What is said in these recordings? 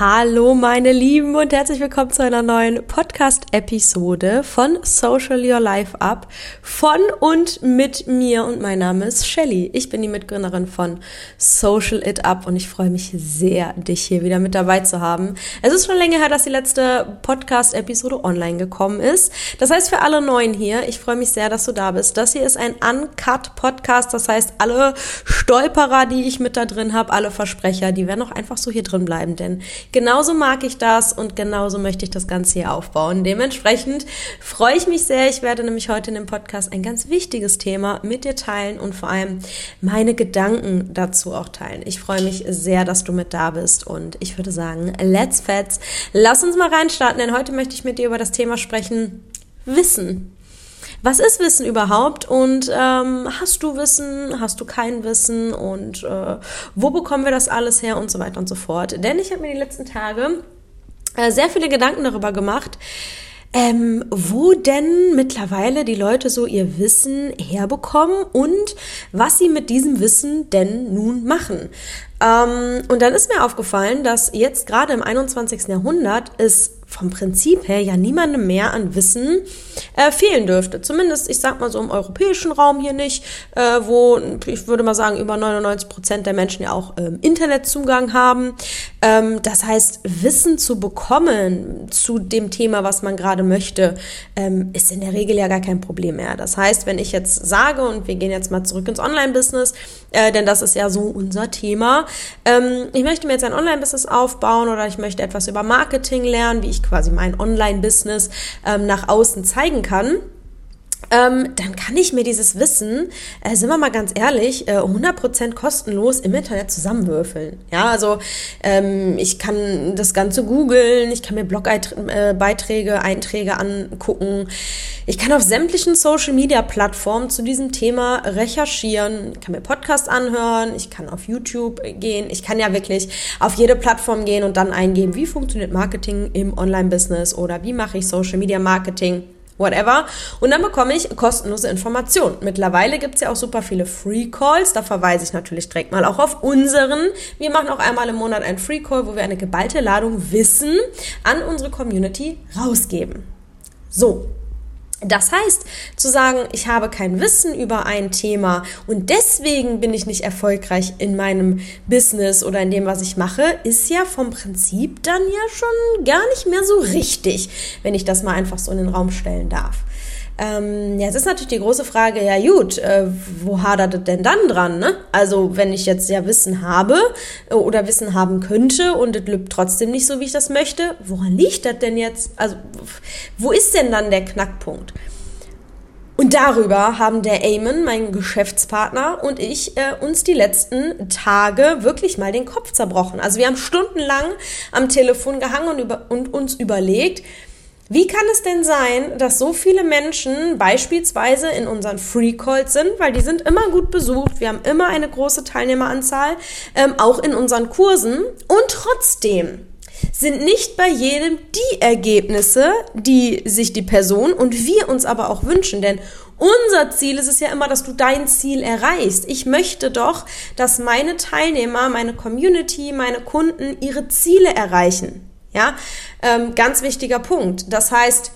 Hallo meine Lieben und herzlich willkommen zu einer neuen Podcast-Episode von Social Your Life Up von und mit mir und mein Name ist Shelly. Ich bin die Mitgründerin von Social It Up und ich freue mich sehr, dich hier wieder mit dabei zu haben. Es ist schon länger her, dass die letzte Podcast-Episode online gekommen ist. Das heißt für alle Neuen hier, ich freue mich sehr, dass du da bist. Das hier ist ein Uncut-Podcast, das heißt alle Stolperer, die ich mit da drin habe, alle Versprecher, die werden auch einfach so hier drin bleiben, denn genauso mag ich das und genauso möchte ich das Ganze hier aufbauen. Dementsprechend freue ich mich sehr. Ich werde nämlich heute in dem Podcast ein ganz wichtiges Thema mit dir teilen und vor allem meine Gedanken dazu auch teilen. Ich freue mich sehr, dass du mit da bist und ich würde sagen, let's fets. Lass uns mal reinstarten, denn heute möchte ich mit dir über das Thema sprechen. Wissen. Was ist Wissen überhaupt und ähm, hast du Wissen, hast du kein Wissen und äh, wo bekommen wir das alles her und so weiter und so fort. Denn ich habe mir die letzten Tage äh, sehr viele Gedanken darüber gemacht, ähm, wo denn mittlerweile die Leute so ihr Wissen herbekommen und was sie mit diesem Wissen denn nun machen. Ähm, und dann ist mir aufgefallen, dass jetzt gerade im 21. Jahrhundert es vom Prinzip her ja niemandem mehr an Wissen äh, fehlen dürfte. Zumindest, ich sag mal so im europäischen Raum hier nicht, äh, wo ich würde mal sagen, über 99 Prozent der Menschen ja auch ähm, Internetzugang haben. Ähm, das heißt, Wissen zu bekommen zu dem Thema, was man gerade möchte, ähm, ist in der Regel ja gar kein Problem mehr. Das heißt, wenn ich jetzt sage, und wir gehen jetzt mal zurück ins Online-Business, äh, denn das ist ja so unser Thema, ähm, ich möchte mir jetzt ein Online-Business aufbauen oder ich möchte etwas über Marketing lernen, wie ich quasi mein Online-Business ähm, nach außen zeigen kann, ähm, dann kann ich mir dieses Wissen, äh, sind wir mal ganz ehrlich, äh, 100% kostenlos im Internet zusammenwürfeln. Ja, also ähm, ich kann das Ganze googeln, ich kann mir Blogbeiträge, äh, Einträge angucken, ich kann auf sämtlichen Social-Media-Plattformen zu diesem Thema recherchieren, ich kann mir Podcasts anhören, ich kann auf YouTube gehen, ich kann ja wirklich auf jede Plattform gehen und dann eingeben, wie funktioniert Marketing im Online-Business oder wie mache ich Social-Media-Marketing whatever. Und dann bekomme ich kostenlose Informationen. Mittlerweile gibt's ja auch super viele Free Calls. Da verweise ich natürlich direkt mal auch auf unseren. Wir machen auch einmal im Monat einen Free Call, wo wir eine geballte Ladung Wissen an unsere Community rausgeben. So, das heißt, zu sagen, ich habe kein Wissen über ein Thema und deswegen bin ich nicht erfolgreich in meinem Business oder in dem, was ich mache, ist ja vom Prinzip dann ja schon gar nicht mehr so richtig, wenn ich das mal einfach so in den Raum stellen darf. Ähm, ja, es ist natürlich die große Frage, ja gut, äh, wo hadert es denn dann dran? Ne? Also wenn ich jetzt ja Wissen habe äh, oder Wissen haben könnte und es lübt trotzdem nicht so, wie ich das möchte, woran liegt das denn jetzt? Also wo ist denn dann der Knackpunkt? Und darüber haben der Eamon, mein Geschäftspartner, und ich äh, uns die letzten Tage wirklich mal den Kopf zerbrochen. Also wir haben stundenlang am Telefon gehangen und, über, und uns überlegt, wie kann es denn sein, dass so viele Menschen beispielsweise in unseren Free Calls sind, weil die sind immer gut besucht, wir haben immer eine große Teilnehmeranzahl, ähm, auch in unseren Kursen und trotzdem sind nicht bei jedem die Ergebnisse, die sich die Person und wir uns aber auch wünschen, denn unser Ziel ist es ja immer, dass du dein Ziel erreichst. Ich möchte doch, dass meine Teilnehmer, meine Community, meine Kunden ihre Ziele erreichen. Ja, ähm, ganz wichtiger Punkt. Das heißt,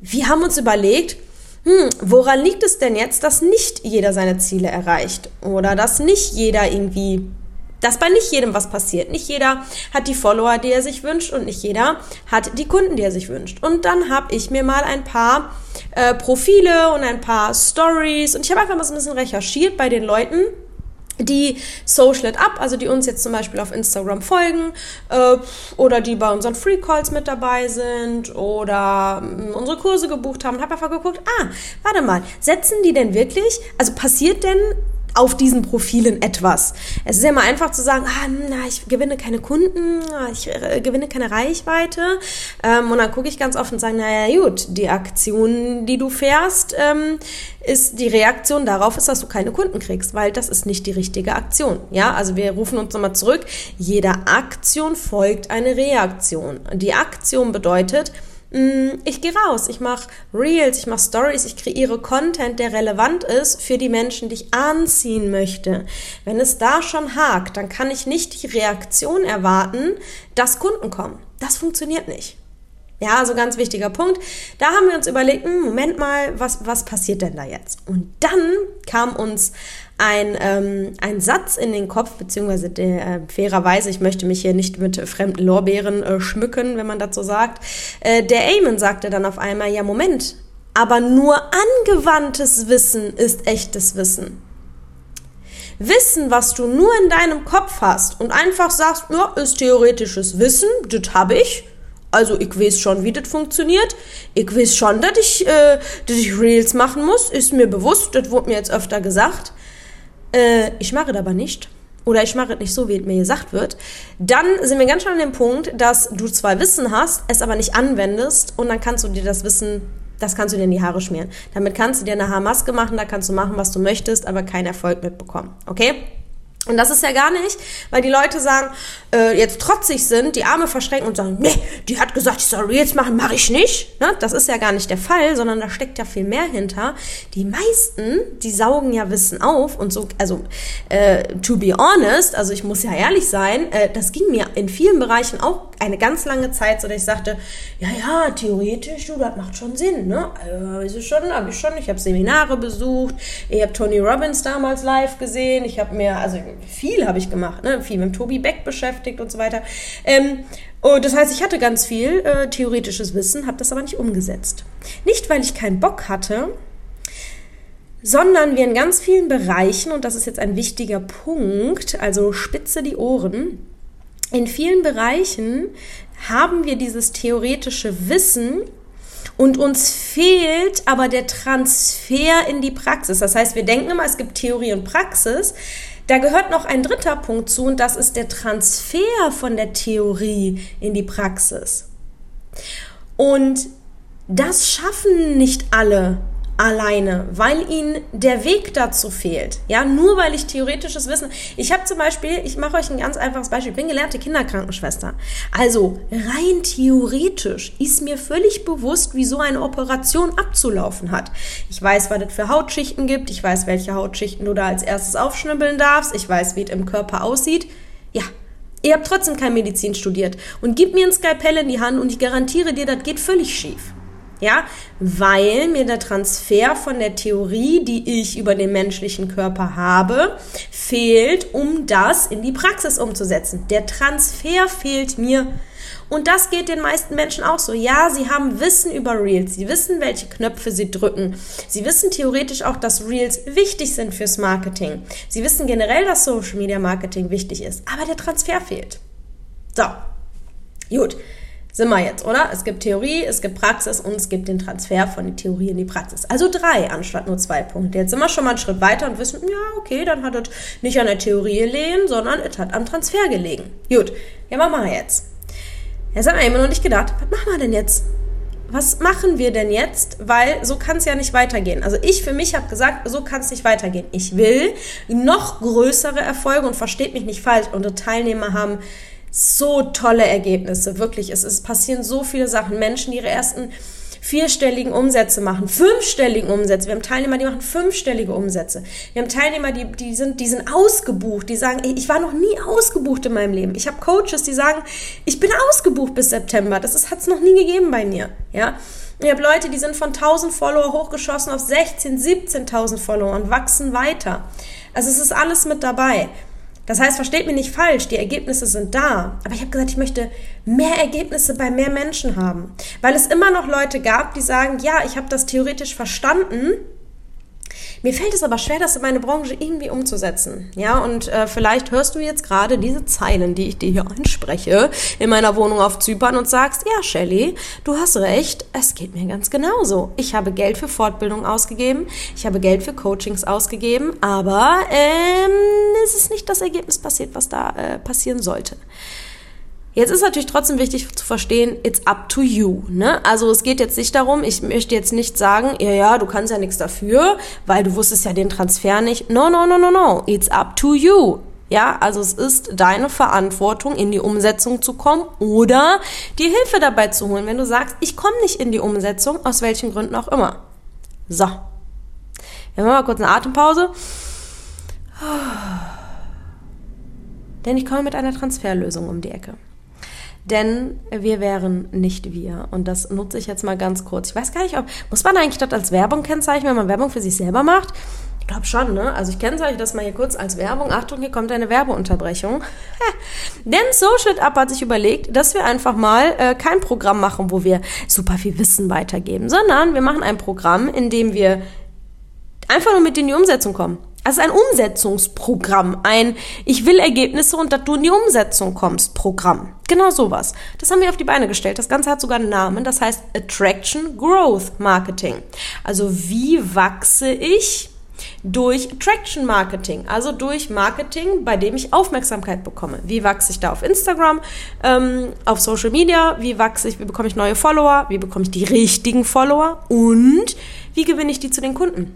wir haben uns überlegt, hm, woran liegt es denn jetzt, dass nicht jeder seine Ziele erreicht oder dass nicht jeder irgendwie, dass bei nicht jedem was passiert. Nicht jeder hat die Follower, die er sich wünscht und nicht jeder hat die Kunden, die er sich wünscht. Und dann habe ich mir mal ein paar äh, Profile und ein paar Stories und ich habe einfach mal so ein bisschen recherchiert bei den Leuten die Social It Up, also die uns jetzt zum Beispiel auf Instagram folgen äh, oder die bei unseren Free Calls mit dabei sind oder äh, unsere Kurse gebucht haben habe einfach geguckt, ah, warte mal, setzen die denn wirklich, also passiert denn auf diesen Profilen etwas. Es ist ja mal einfach zu sagen, ah, na, ich gewinne keine Kunden, ah, ich äh, gewinne keine Reichweite. Ähm, und dann gucke ich ganz offen und sage, naja gut, die Aktion, die du fährst, ähm, ist die Reaktion darauf ist, dass du keine Kunden kriegst, weil das ist nicht die richtige Aktion. Ja, also wir rufen uns nochmal zurück. Jeder Aktion folgt eine Reaktion. Die Aktion bedeutet, ich gehe raus, ich mache Reels, ich mache Stories, ich kreiere Content, der relevant ist für die Menschen, die ich anziehen möchte. Wenn es da schon hakt, dann kann ich nicht die Reaktion erwarten, dass Kunden kommen. Das funktioniert nicht. Ja, also ganz wichtiger Punkt. Da haben wir uns überlegt, hm, Moment mal, was, was passiert denn da jetzt? Und dann kam uns ein, ähm, ein Satz in den Kopf, beziehungsweise der, äh, fairerweise, ich möchte mich hier nicht mit fremden Lorbeeren äh, schmücken, wenn man so sagt. Äh, der Eamon sagte dann auf einmal, ja, Moment, aber nur angewandtes Wissen ist echtes Wissen. Wissen, was du nur in deinem Kopf hast und einfach sagst, ja, ist theoretisches Wissen, das habe ich, also ich weiß schon, wie das funktioniert. Ich weiß schon, dass ich, äh, dass ich Reels machen muss. Ist mir bewusst, das wurde mir jetzt öfter gesagt. Äh, ich mache das aber nicht. Oder ich mache es nicht so, wie es mir gesagt wird. Dann sind wir ganz schon an dem Punkt, dass du zwar Wissen hast, es aber nicht anwendest und dann kannst du dir das Wissen, das kannst du dir in die Haare schmieren. Damit kannst du dir eine Haarmaske machen, da kannst du machen, was du möchtest, aber keinen Erfolg mitbekommen. Okay? Und das ist ja gar nicht, weil die Leute sagen, äh, jetzt trotzig sind, die Arme verschränken und sagen, nee, die hat gesagt, ich soll Reels machen, mache ich nicht. Ne? Das ist ja gar nicht der Fall, sondern da steckt ja viel mehr hinter. Die meisten, die saugen ja Wissen auf und so, also äh, to be honest, also ich muss ja ehrlich sein, äh, das ging mir in vielen Bereichen auch eine ganz lange Zeit, so dass ich sagte, ja, ja, theoretisch, du, das macht schon Sinn, ne? Also, schon, habe ich schon, ich habe Seminare besucht, ich habe Tony Robbins damals live gesehen, ich habe mir, also viel habe ich gemacht, ne? viel mit Tobi Beck beschäftigt und so weiter. Ähm, und das heißt, ich hatte ganz viel äh, theoretisches Wissen, habe das aber nicht umgesetzt. Nicht, weil ich keinen Bock hatte, sondern wir in ganz vielen Bereichen, und das ist jetzt ein wichtiger Punkt, also spitze die Ohren, in vielen Bereichen haben wir dieses theoretische Wissen und uns fehlt aber der Transfer in die Praxis. Das heißt, wir denken immer, es gibt Theorie und Praxis, da gehört noch ein dritter Punkt zu und das ist der Transfer von der Theorie in die Praxis. Und das schaffen nicht alle alleine, weil ihnen der Weg dazu fehlt. Ja, nur weil ich theoretisches Wissen. Ich habe zum Beispiel, ich mache euch ein ganz einfaches Beispiel. Ich bin gelernte Kinderkrankenschwester. Also rein theoretisch ist mir völlig bewusst, wie so eine Operation abzulaufen hat. Ich weiß, was es für Hautschichten gibt. Ich weiß, welche Hautschichten du da als erstes aufschnibbeln darfst. Ich weiß, wie es im Körper aussieht. Ja, Ihr habt trotzdem kein Medizin studiert und gib mir ein Skalpell in die Hand und ich garantiere dir, das geht völlig schief. Ja, weil mir der Transfer von der Theorie, die ich über den menschlichen Körper habe, fehlt, um das in die Praxis umzusetzen. Der Transfer fehlt mir. Und das geht den meisten Menschen auch so. Ja, sie haben Wissen über Reels. Sie wissen, welche Knöpfe sie drücken. Sie wissen theoretisch auch, dass Reels wichtig sind fürs Marketing. Sie wissen generell, dass Social Media Marketing wichtig ist. Aber der Transfer fehlt. So. Gut sind wir jetzt, oder? Es gibt Theorie, es gibt Praxis und es gibt den Transfer von der Theorie in die Praxis. Also drei anstatt nur zwei Punkte. Jetzt sind wir schon mal einen Schritt weiter und wissen, ja, okay, dann hat es nicht an der Theorie gelegen, sondern es hat am Transfer gelegen. Gut, ja, was machen wir jetzt? Jetzt haben wir immer noch nicht gedacht, was machen wir denn jetzt? Was machen wir denn jetzt? Weil so kann es ja nicht weitergehen. Also ich für mich habe gesagt, so kann es nicht weitergehen. Ich will noch größere Erfolge und versteht mich nicht falsch. Unsere Teilnehmer haben so tolle Ergebnisse, wirklich. Es, es passieren so viele Sachen. Menschen, die ihre ersten vierstelligen Umsätze machen, fünfstelligen Umsätze. Wir haben Teilnehmer, die machen fünfstellige Umsätze. Wir haben Teilnehmer, die, die, sind, die sind ausgebucht, die sagen, ich war noch nie ausgebucht in meinem Leben. Ich habe Coaches, die sagen, ich bin ausgebucht bis September. Das hat es noch nie gegeben bei mir. Ja. Ich habe Leute, die sind von 1000 Follower hochgeschossen auf 16, 17.000 Follower und wachsen weiter. Also es ist alles mit dabei. Das heißt, versteht mich nicht falsch, die Ergebnisse sind da. Aber ich habe gesagt, ich möchte mehr Ergebnisse bei mehr Menschen haben. Weil es immer noch Leute gab, die sagen, ja, ich habe das theoretisch verstanden, mir fällt es aber schwer, das in meine Branche irgendwie umzusetzen. Ja, und äh, vielleicht hörst du jetzt gerade diese Zeilen, die ich dir hier anspreche, in meiner Wohnung auf Zypern und sagst, ja, Shelly, du hast recht, es geht mir ganz genauso. Ich habe Geld für Fortbildung ausgegeben, ich habe Geld für Coachings ausgegeben, aber ähm, es ist nicht das Ergebnis passiert, was da äh, passieren sollte. Jetzt ist natürlich trotzdem wichtig zu verstehen, it's up to you. Ne? Also es geht jetzt nicht darum, ich möchte jetzt nicht sagen, ja, ja, du kannst ja nichts dafür, weil du wusstest ja den Transfer nicht. No, no, no, no, no. It's up to you. Ja, also es ist deine Verantwortung, in die Umsetzung zu kommen oder die Hilfe dabei zu holen, wenn du sagst, ich komme nicht in die Umsetzung, aus welchen Gründen auch immer. So. Wir machen mal kurz eine Atempause. Denn ich komme mit einer Transferlösung um die Ecke. Denn wir wären nicht wir. Und das nutze ich jetzt mal ganz kurz. Ich weiß gar nicht, ob, muss man eigentlich das als Werbung kennzeichnen, wenn man Werbung für sich selber macht? Ich glaube schon, ne? Also ich kennzeichne das mal hier kurz als Werbung. Achtung, hier kommt eine Werbeunterbrechung. Denn Social Up hat sich überlegt, dass wir einfach mal äh, kein Programm machen, wo wir super viel Wissen weitergeben, sondern wir machen ein Programm, in dem wir einfach nur mit in die Umsetzung kommen. Also ein Umsetzungsprogramm, ein Ich will Ergebnisse und dass du in die Umsetzung kommst Programm. Genau sowas. Das haben wir auf die Beine gestellt. Das Ganze hat sogar einen Namen, das heißt Attraction Growth Marketing. Also wie wachse ich durch Attraction Marketing, also durch Marketing, bei dem ich Aufmerksamkeit bekomme. Wie wachse ich da auf Instagram, ähm, auf Social Media, wie wachse ich, wie bekomme ich neue Follower, wie bekomme ich die richtigen Follower und wie gewinne ich die zu den Kunden.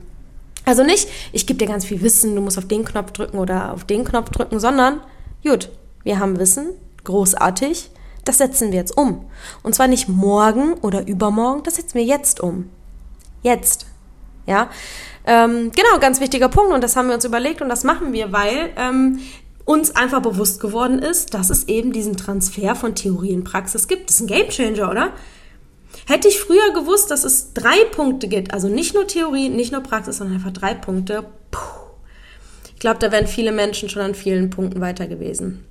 Also nicht, ich gebe dir ganz viel Wissen, du musst auf den Knopf drücken oder auf den Knopf drücken, sondern, gut, wir haben Wissen, großartig, das setzen wir jetzt um. Und zwar nicht morgen oder übermorgen, das setzen wir jetzt um. Jetzt. Ja, ähm, genau, ganz wichtiger Punkt und das haben wir uns überlegt und das machen wir, weil ähm, uns einfach bewusst geworden ist, dass es eben diesen Transfer von Theorie in Praxis gibt. Das ist ein Gamechanger, oder? Hätte ich früher gewusst, dass es drei Punkte gibt, also nicht nur Theorie, nicht nur Praxis, sondern einfach drei Punkte, puh, ich glaube, da wären viele Menschen schon an vielen Punkten weiter gewesen.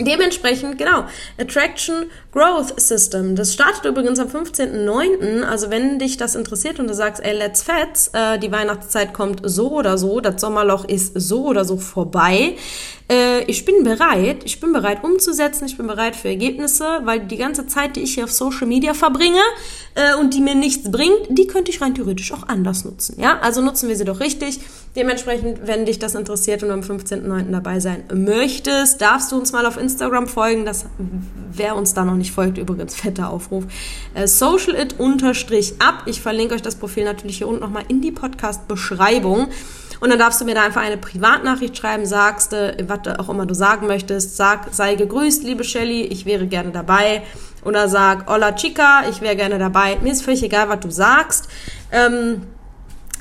Dementsprechend, genau, Attraction Growth System. Das startet übrigens am 15.09. Also wenn dich das interessiert und du sagst, ey, let's fets, äh, die Weihnachtszeit kommt so oder so, das Sommerloch ist so oder so vorbei, äh, ich bin bereit, ich bin bereit umzusetzen, ich bin bereit für Ergebnisse, weil die ganze Zeit, die ich hier auf Social Media verbringe äh, und die mir nichts bringt, die könnte ich rein theoretisch auch anders nutzen. Ja, also nutzen wir sie doch richtig. Dementsprechend, wenn dich das interessiert und am 15.09. dabei sein möchtest, darfst du uns mal auf Instagram folgen. Das, wer uns da noch nicht folgt, übrigens fetter Aufruf. Äh, Social it unterstrich ab. Ich verlinke euch das Profil natürlich hier unten nochmal in die Podcast-Beschreibung. Und dann darfst du mir da einfach eine Privatnachricht schreiben, sagst, äh, was auch immer du sagen möchtest. Sag, sei gegrüßt, liebe Shelly, ich wäre gerne dabei. Oder sag, hola chica, ich wäre gerne dabei. Mir ist völlig egal, was du sagst. Ähm,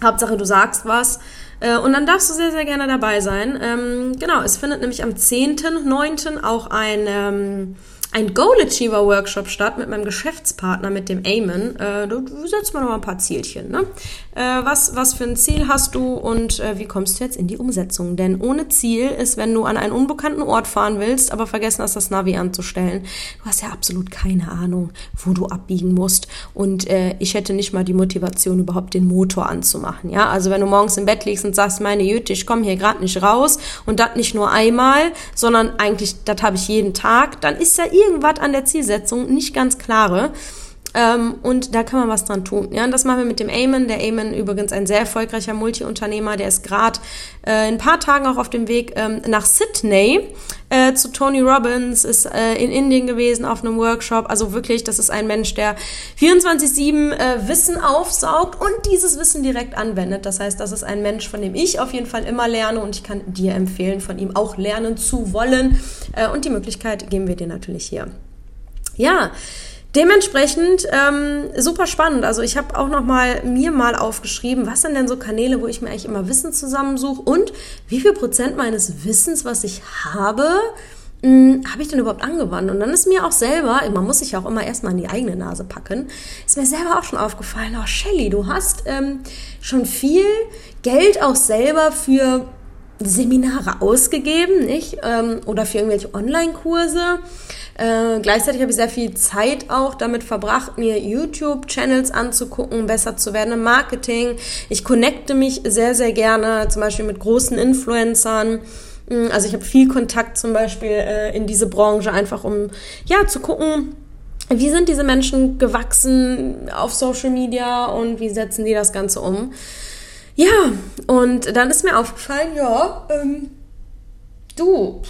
Hauptsache, du sagst was. Äh, und dann darfst du sehr, sehr gerne dabei sein. Ähm, genau, es findet nämlich am 10.9. auch ein... Ähm, ein Goal Achiever Workshop statt mit meinem Geschäftspartner, mit dem Eamon. Äh, du, setzt mal noch mal ein paar Zielchen. Ne? Äh, was, was für ein Ziel hast du und äh, wie kommst du jetzt in die Umsetzung? Denn ohne Ziel ist, wenn du an einen unbekannten Ort fahren willst, aber vergessen hast, das Navi anzustellen, du hast ja absolut keine Ahnung, wo du abbiegen musst. Und äh, ich hätte nicht mal die Motivation, überhaupt den Motor anzumachen. Ja, also wenn du morgens im Bett liegst und sagst, meine Jüte, ich komme hier gerade nicht raus und das nicht nur einmal, sondern eigentlich, das habe ich jeden Tag, dann ist ja irgendwas an der Zielsetzung nicht ganz klare. Ähm, und da kann man was dran tun. Ja, und das machen wir mit dem Eamon. Der Eamon übrigens ein sehr erfolgreicher Multiunternehmer, der ist gerade äh, in ein paar Tagen auch auf dem Weg ähm, nach Sydney äh, zu Tony Robbins, ist äh, in Indien gewesen auf einem Workshop. Also wirklich, das ist ein Mensch, der 24-7 äh, Wissen aufsaugt und dieses Wissen direkt anwendet. Das heißt, das ist ein Mensch, von dem ich auf jeden Fall immer lerne und ich kann dir empfehlen, von ihm auch lernen zu wollen. Äh, und die Möglichkeit geben wir dir natürlich hier. Ja, Dementsprechend ähm, super spannend. Also ich habe auch noch mal mir mal aufgeschrieben, was sind denn so Kanäle, wo ich mir eigentlich immer Wissen zusammensuche und wie viel Prozent meines Wissens, was ich habe, hm, habe ich denn überhaupt angewandt? Und dann ist mir auch selber, man muss sich ja auch immer erstmal in die eigene Nase packen, ist mir selber auch schon aufgefallen, oh Shelly, du hast ähm, schon viel Geld auch selber für Seminare ausgegeben, nicht? Ähm, oder für irgendwelche Online-Kurse. Äh, gleichzeitig habe ich sehr viel Zeit auch damit verbracht, mir YouTube-Channels anzugucken, besser zu werden im Marketing. Ich connecte mich sehr, sehr gerne, zum Beispiel mit großen Influencern. Mm, also ich habe viel Kontakt zum Beispiel äh, in diese Branche, einfach um ja zu gucken, wie sind diese Menschen gewachsen auf Social Media und wie setzen die das Ganze um. Ja, und dann ist mir aufgefallen, ja, ähm, du,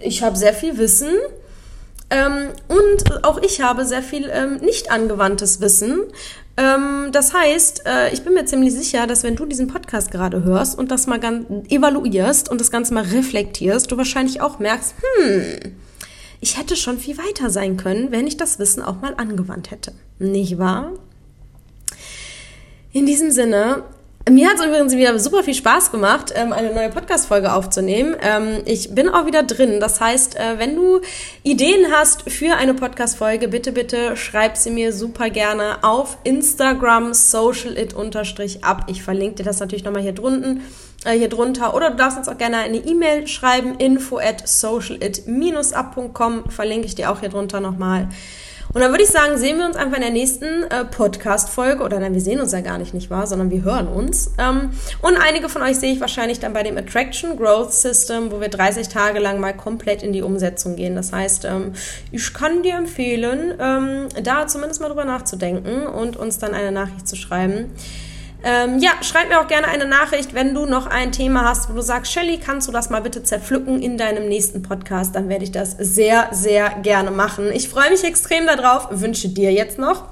ich habe sehr viel Wissen ähm, und auch ich habe sehr viel ähm, nicht angewandtes Wissen. Ähm, das heißt, äh, ich bin mir ziemlich sicher, dass wenn du diesen Podcast gerade hörst und das mal ganz evaluierst und das Ganze mal reflektierst, du wahrscheinlich auch merkst, hm, ich hätte schon viel weiter sein können, wenn ich das Wissen auch mal angewandt hätte. Nicht wahr? In diesem Sinne, mir hat es übrigens wieder super viel Spaß gemacht, ähm, eine neue Podcast-Folge aufzunehmen. Ähm, ich bin auch wieder drin. Das heißt, äh, wenn du Ideen hast für eine Podcast-Folge, bitte, bitte schreib sie mir super gerne auf Instagram socialit-ab. Ich verlinke dir das natürlich nochmal hier drunten, äh, hier drunter. Oder du darfst uns auch gerne eine E-Mail schreiben, info at socialit-up.com. Verlinke ich dir auch hier drunter nochmal. Und dann würde ich sagen, sehen wir uns einfach in der nächsten äh, Podcast-Folge. Oder nein, wir sehen uns ja gar nicht, nicht wahr? Sondern wir hören uns. Ähm, und einige von euch sehe ich wahrscheinlich dann bei dem Attraction Growth System, wo wir 30 Tage lang mal komplett in die Umsetzung gehen. Das heißt, ähm, ich kann dir empfehlen, ähm, da zumindest mal drüber nachzudenken und uns dann eine Nachricht zu schreiben. Ähm, ja, schreib mir auch gerne eine Nachricht, wenn du noch ein Thema hast, wo du sagst, Shelly, kannst du das mal bitte zerpflücken in deinem nächsten Podcast? Dann werde ich das sehr, sehr gerne machen. Ich freue mich extrem darauf, wünsche dir jetzt noch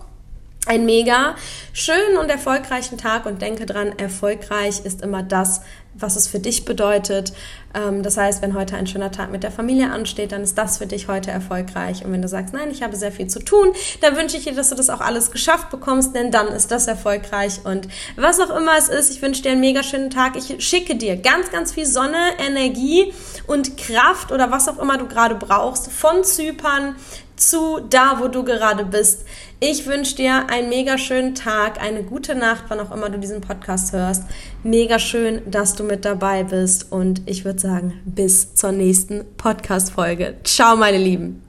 einen mega schönen und erfolgreichen Tag und denke dran, erfolgreich ist immer das, was es für dich bedeutet. Ähm, das heißt, wenn heute ein schöner Tag mit der Familie ansteht, dann ist das für dich heute erfolgreich. Und wenn du sagst, nein, ich habe sehr viel zu tun, dann wünsche ich dir, dass du das auch alles geschafft bekommst, denn dann ist das erfolgreich. Und was auch immer es ist, ich wünsche dir einen mega schönen Tag. Ich schicke dir ganz, ganz viel Sonne, Energie und Kraft oder was auch immer du gerade brauchst von Zypern zu da, wo du gerade bist. Ich wünsche dir einen mega schönen Tag, eine gute Nacht, wann auch immer du diesen Podcast hörst. Mega schön, dass du mit dabei bist und ich würde sagen, bis zur nächsten Podcast-Folge. Ciao, meine Lieben.